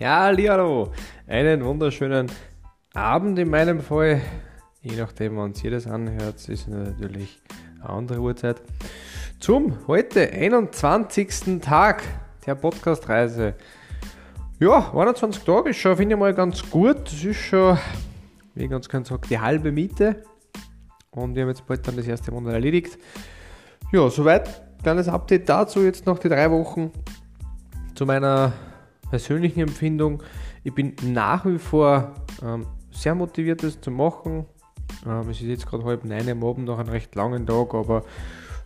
Ja, hallo, einen wunderschönen Abend in meinem Fall. Je nachdem, wann ihr das anhört, ist natürlich eine andere Uhrzeit. Zum heute 21. Tag der Podcast-Reise. Ja, 21 Tage ist schon, finde ich mal ganz gut. Das ist schon, wie ich ganz gerne sage, die halbe Miete. Und wir haben jetzt bald dann das erste Monat erledigt. Ja, soweit. Kleines Update dazu, jetzt noch die drei Wochen zu meiner persönlichen Empfindung. Ich bin nach wie vor ähm, sehr motiviert, das zu machen. Ähm, es ist jetzt gerade halb neun am Abend nach einem recht langen Tag, aber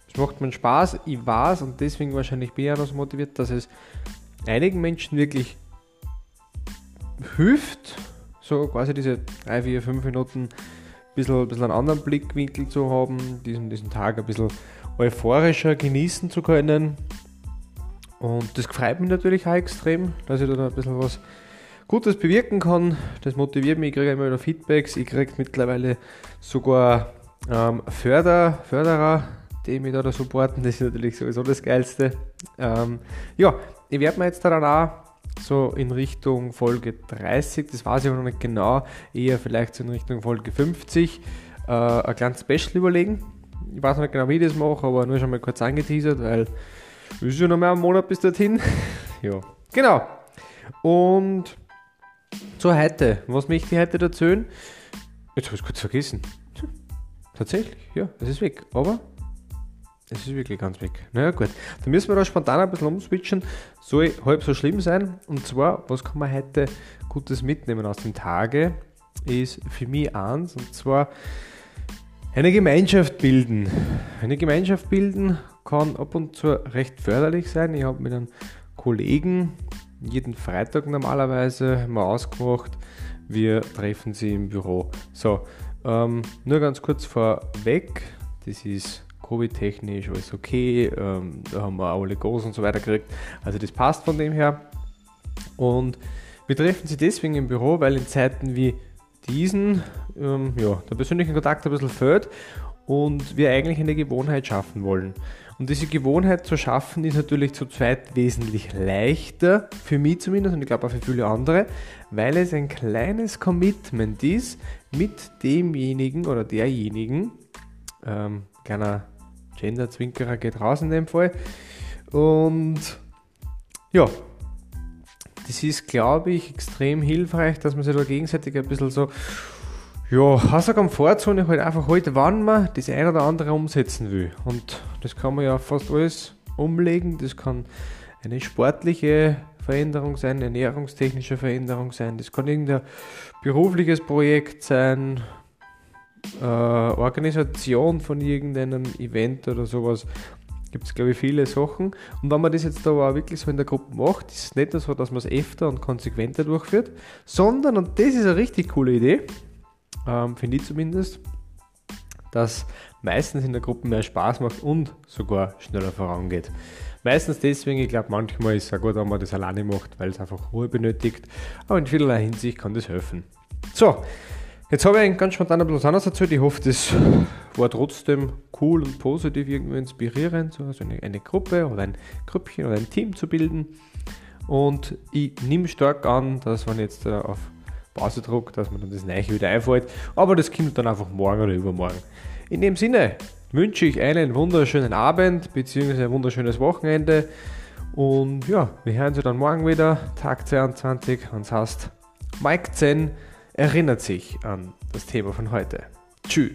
es macht mir Spaß. Ich weiß und deswegen wahrscheinlich bin ich auch noch so motiviert, dass es einigen Menschen wirklich hilft, so quasi diese drei, vier, fünf Minuten ein bisschen, bisschen einen anderen Blickwinkel zu haben, diesen, diesen Tag ein bisschen euphorischer genießen zu können. Und das freut mich natürlich auch extrem, dass ich da ein bisschen was Gutes bewirken kann. Das motiviert mich, ich kriege immer wieder Feedbacks, ich kriege mittlerweile sogar ähm, Förder, Förderer, die mich da, da supporten. Das ist natürlich sowieso das Geilste. Ähm, ja, ich werde mir jetzt dann auch so in Richtung Folge 30, das weiß ich noch nicht genau, eher vielleicht so in Richtung Folge 50, äh, ein kleines Special überlegen. Ich weiß noch nicht genau, wie ich das mache, aber nur schon mal kurz angeteasert, weil ist ja noch mehr ein Monat bis dorthin. ja, genau. Und zur heute. Was möchte ich heute erzählen? Jetzt habe ich es kurz vergessen. Tatsächlich, ja, es ist weg. Aber es ist wirklich ganz weg. Naja, gut. Dann müssen wir da spontan ein bisschen umswitchen. Soll halb so schlimm sein. Und zwar, was kann man heute Gutes mitnehmen aus dem Tage? Ist für mich eins. Und zwar eine Gemeinschaft bilden. Eine Gemeinschaft bilden kann ab und zu recht förderlich sein. Ich habe mit einem Kollegen jeden Freitag normalerweise mal ausgemacht, wir treffen sie im Büro. So, ähm, nur ganz kurz vorweg, das ist Covid-technisch alles okay, ähm, da haben wir alle Goals und so weiter gekriegt, also das passt von dem her. Und wir treffen sie deswegen im Büro, weil in Zeiten wie diesen ähm, ja, der persönliche Kontakt ein bisschen fehlt und wir eigentlich eine Gewohnheit schaffen wollen. Und diese Gewohnheit zu schaffen ist natürlich zu zweit wesentlich leichter, für mich zumindest und ich glaube auch für viele andere, weil es ein kleines Commitment ist mit demjenigen oder derjenigen, ähm, kleiner Gender-Zwinkerer geht raus in dem Fall. Und ja, das ist, glaube ich, extrem hilfreich, dass man sich da gegenseitig ein bisschen so ja, aus der Komfortzone halt einfach heute, wann man das eine oder andere umsetzen will. Und das kann man ja fast alles umlegen. Das kann eine sportliche Veränderung sein, eine ernährungstechnische Veränderung sein, das kann irgendein berufliches Projekt sein, äh, Organisation von irgendeinem Event oder sowas. Gibt es, glaube ich, viele Sachen. Und wenn man das jetzt aber auch wirklich so in der Gruppe macht, ist es nicht nur so, dass man es öfter und konsequenter durchführt, sondern, und das ist eine richtig coole Idee, ähm, finde ich zumindest, dass meistens in der Gruppe mehr Spaß macht und sogar schneller vorangeht. Meistens deswegen, ich glaube, manchmal ist es auch gut, wenn man das alleine macht, weil es einfach Ruhe benötigt, aber in vielerlei Hinsicht kann das helfen. So, jetzt habe ich ganz spontan ein bisschen erzählt. Ich hoffe, das war trotzdem cool und positiv, irgendwie inspirierend, so also eine, eine Gruppe oder ein Grüppchen oder ein Team zu bilden. Und ich nehme stark an, dass man jetzt äh, auf Pausedruck, dass man dann das Neiche wieder einfällt. Aber das kommt dann einfach morgen oder übermorgen. In dem Sinne wünsche ich einen wunderschönen Abend bzw. ein wunderschönes Wochenende. Und ja, wir hören uns dann morgen wieder, Tag 22. Und das heißt, Mike Zen erinnert sich an das Thema von heute. Tschüss.